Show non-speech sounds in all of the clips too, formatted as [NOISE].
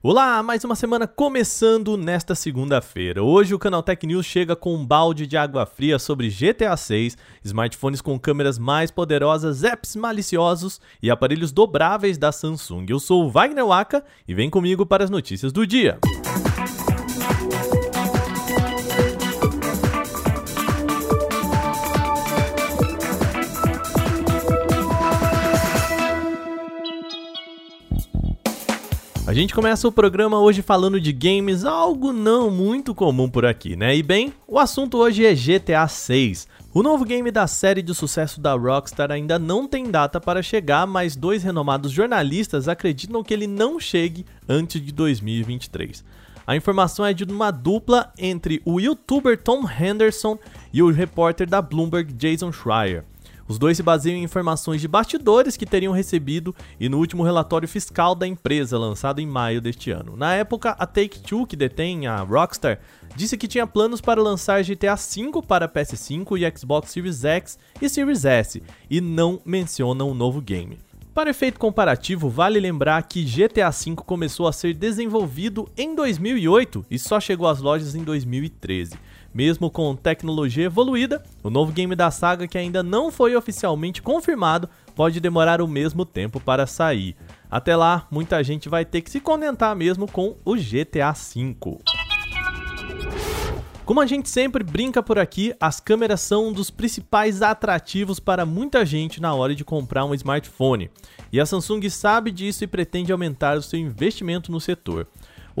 Olá, mais uma semana começando nesta segunda-feira. Hoje o Canal Tech News chega com um balde de água fria sobre GTA 6, smartphones com câmeras mais poderosas, apps maliciosos e aparelhos dobráveis da Samsung. Eu sou o Wagner Waka e vem comigo para as notícias do dia. A gente começa o programa hoje falando de games, algo não muito comum por aqui, né? E bem, o assunto hoje é GTA 6. O novo game da série de sucesso da Rockstar ainda não tem data para chegar, mas dois renomados jornalistas acreditam que ele não chegue antes de 2023. A informação é de uma dupla entre o youtuber Tom Henderson e o repórter da Bloomberg Jason Schreier. Os dois se baseiam em informações de bastidores que teriam recebido e no último relatório fiscal da empresa, lançado em maio deste ano. Na época, a Take-Two, que detém a Rockstar, disse que tinha planos para lançar GTA V para PS5 e Xbox Series X e Series S, e não menciona um novo game. Para efeito comparativo, vale lembrar que GTA V começou a ser desenvolvido em 2008 e só chegou às lojas em 2013. Mesmo com tecnologia evoluída, o novo game da saga que ainda não foi oficialmente confirmado pode demorar o mesmo tempo para sair. Até lá, muita gente vai ter que se contentar mesmo com o GTA V. Como a gente sempre brinca por aqui, as câmeras são um dos principais atrativos para muita gente na hora de comprar um smartphone. E a Samsung sabe disso e pretende aumentar o seu investimento no setor.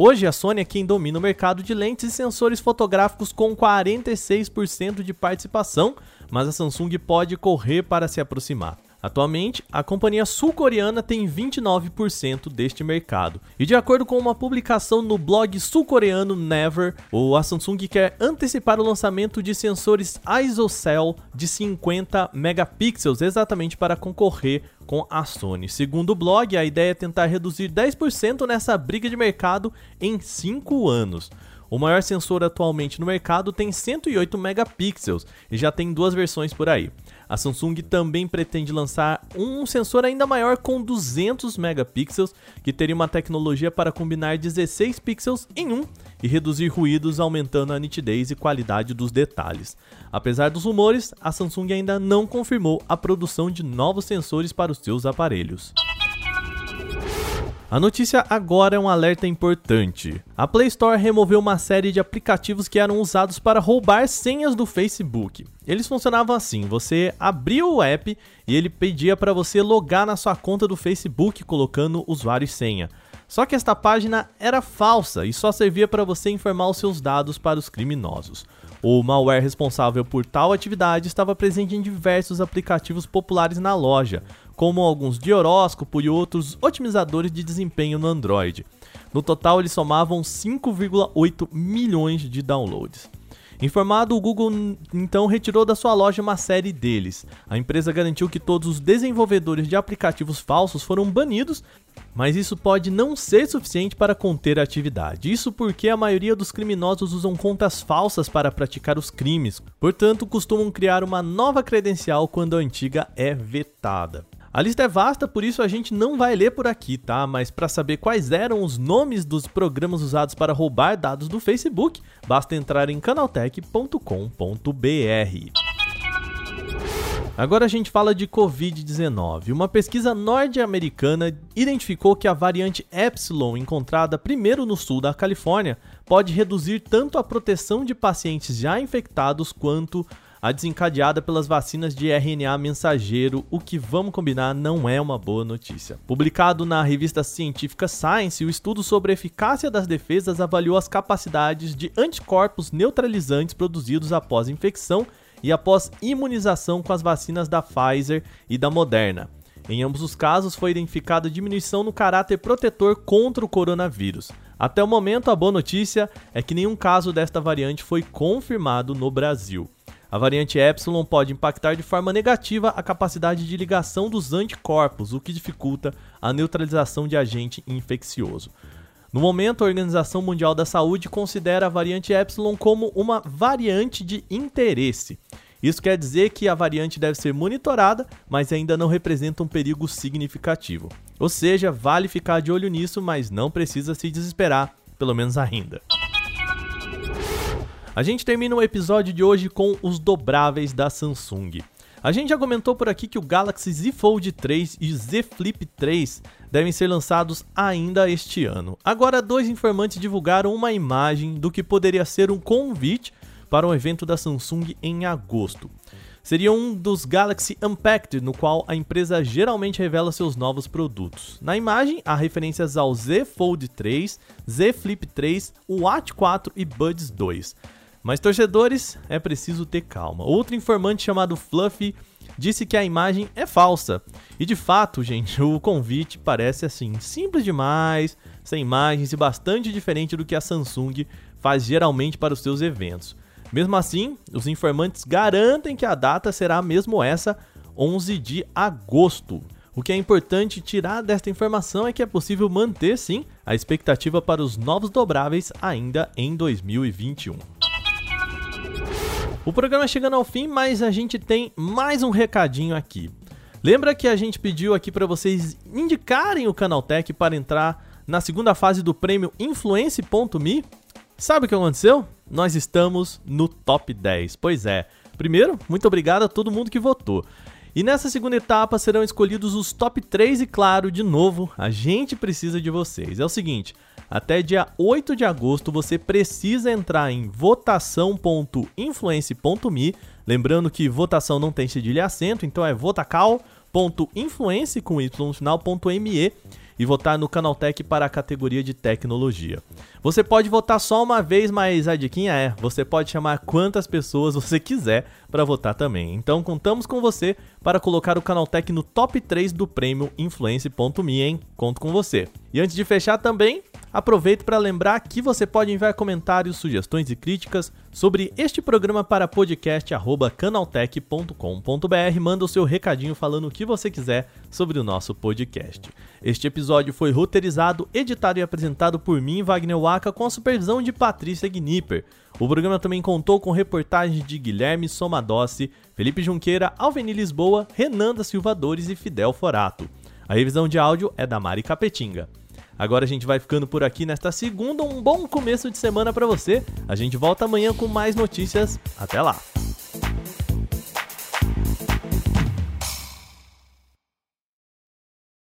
Hoje, a Sony é quem domina o mercado de lentes e sensores fotográficos com 46% de participação, mas a Samsung pode correr para se aproximar. Atualmente, a companhia sul-coreana tem 29% deste mercado. E de acordo com uma publicação no blog sul-coreano Never, a Samsung quer antecipar o lançamento de sensores ISOCELL de 50 megapixels, exatamente para concorrer com a Sony. Segundo o blog, a ideia é tentar reduzir 10% nessa briga de mercado em 5 anos. O maior sensor atualmente no mercado tem 108 megapixels e já tem duas versões por aí. A Samsung também pretende lançar um sensor ainda maior com 200 megapixels, que teria uma tecnologia para combinar 16 pixels em um e reduzir ruídos, aumentando a nitidez e qualidade dos detalhes. Apesar dos rumores, a Samsung ainda não confirmou a produção de novos sensores para os seus aparelhos. A notícia agora é um alerta importante. A Play Store removeu uma série de aplicativos que eram usados para roubar senhas do Facebook. Eles funcionavam assim: você abria o app e ele pedia para você logar na sua conta do Facebook colocando usuário e senha. Só que esta página era falsa e só servia para você informar os seus dados para os criminosos. O malware responsável por tal atividade estava presente em diversos aplicativos populares na loja, como alguns de horóscopo e outros otimizadores de desempenho no Android. No total, eles somavam 5,8 milhões de downloads. Informado, o Google então retirou da sua loja uma série deles. A empresa garantiu que todos os desenvolvedores de aplicativos falsos foram banidos, mas isso pode não ser suficiente para conter a atividade. Isso porque a maioria dos criminosos usam contas falsas para praticar os crimes, portanto, costumam criar uma nova credencial quando a antiga é vetada. A lista é vasta, por isso a gente não vai ler por aqui, tá? Mas para saber quais eram os nomes dos programas usados para roubar dados do Facebook, basta entrar em canaltech.com.br. Agora a gente fala de Covid-19. Uma pesquisa norte-americana identificou que a variante Epsilon, encontrada primeiro no sul da Califórnia, pode reduzir tanto a proteção de pacientes já infectados quanto a desencadeada pelas vacinas de RNA mensageiro, o que vamos combinar não é uma boa notícia. Publicado na revista científica Science, o estudo sobre a eficácia das defesas avaliou as capacidades de anticorpos neutralizantes produzidos após infecção e após imunização com as vacinas da Pfizer e da Moderna. Em ambos os casos, foi identificada diminuição no caráter protetor contra o coronavírus. Até o momento, a boa notícia é que nenhum caso desta variante foi confirmado no Brasil. A variante Epsilon pode impactar de forma negativa a capacidade de ligação dos anticorpos, o que dificulta a neutralização de agente infeccioso. No momento, a Organização Mundial da Saúde considera a variante Epsilon como uma variante de interesse. Isso quer dizer que a variante deve ser monitorada, mas ainda não representa um perigo significativo. Ou seja, vale ficar de olho nisso, mas não precisa se desesperar, pelo menos ainda. A gente termina o episódio de hoje com os dobráveis da Samsung. A gente já comentou por aqui que o Galaxy Z Fold 3 e Z Flip 3 devem ser lançados ainda este ano. Agora, dois informantes divulgaram uma imagem do que poderia ser um convite para um evento da Samsung em agosto. Seria um dos Galaxy Unpacked, no qual a empresa geralmente revela seus novos produtos. Na imagem, há referências ao Z Fold 3, Z Flip 3, Watch 4 e Buds 2. Mas torcedores, é preciso ter calma. Outro informante chamado Fluffy disse que a imagem é falsa. E de fato, gente, [LAUGHS] o convite parece assim, simples demais, sem imagens e bastante diferente do que a Samsung faz geralmente para os seus eventos. Mesmo assim, os informantes garantem que a data será mesmo essa, 11 de agosto. O que é importante tirar desta informação é que é possível manter sim a expectativa para os novos dobráveis ainda em 2021. O programa chegando ao fim, mas a gente tem mais um recadinho aqui. Lembra que a gente pediu aqui para vocês indicarem o Canaltech para entrar na segunda fase do prêmio Influence.me? Sabe o que aconteceu? Nós estamos no top 10. Pois é. Primeiro, muito obrigado a todo mundo que votou. E nessa segunda etapa serão escolhidos os top 3 e claro, de novo, a gente precisa de vocês. É o seguinte, até dia 8 de agosto você precisa entrar em votação.influence.me, lembrando que votação não tem cedilha e acento, então é votacal.influence com y no final.me e votar no Canaltech para a categoria de tecnologia. Você pode votar só uma vez, mas a diquinha é, você pode chamar quantas pessoas você quiser para votar também. Então contamos com você para colocar o Canaltech no top 3 do prêmio Influence.me, hein? Conto com você. E antes de fechar também, Aproveito para lembrar que você pode enviar comentários, sugestões e críticas sobre este programa para podcast@canaltech.com.br. Manda o seu recadinho falando o que você quiser sobre o nosso podcast. Este episódio foi roteirizado, editado e apresentado por mim, Wagner Waka, com a supervisão de Patrícia Gnipper. O programa também contou com reportagens de Guilherme Somadossi, Felipe Junqueira, Alveni Lisboa, Renanda Silva Dores e Fidel Forato. A revisão de áudio é da Mari Capetinga. Agora a gente vai ficando por aqui nesta segunda. Um bom começo de semana para você. A gente volta amanhã com mais notícias. Até lá!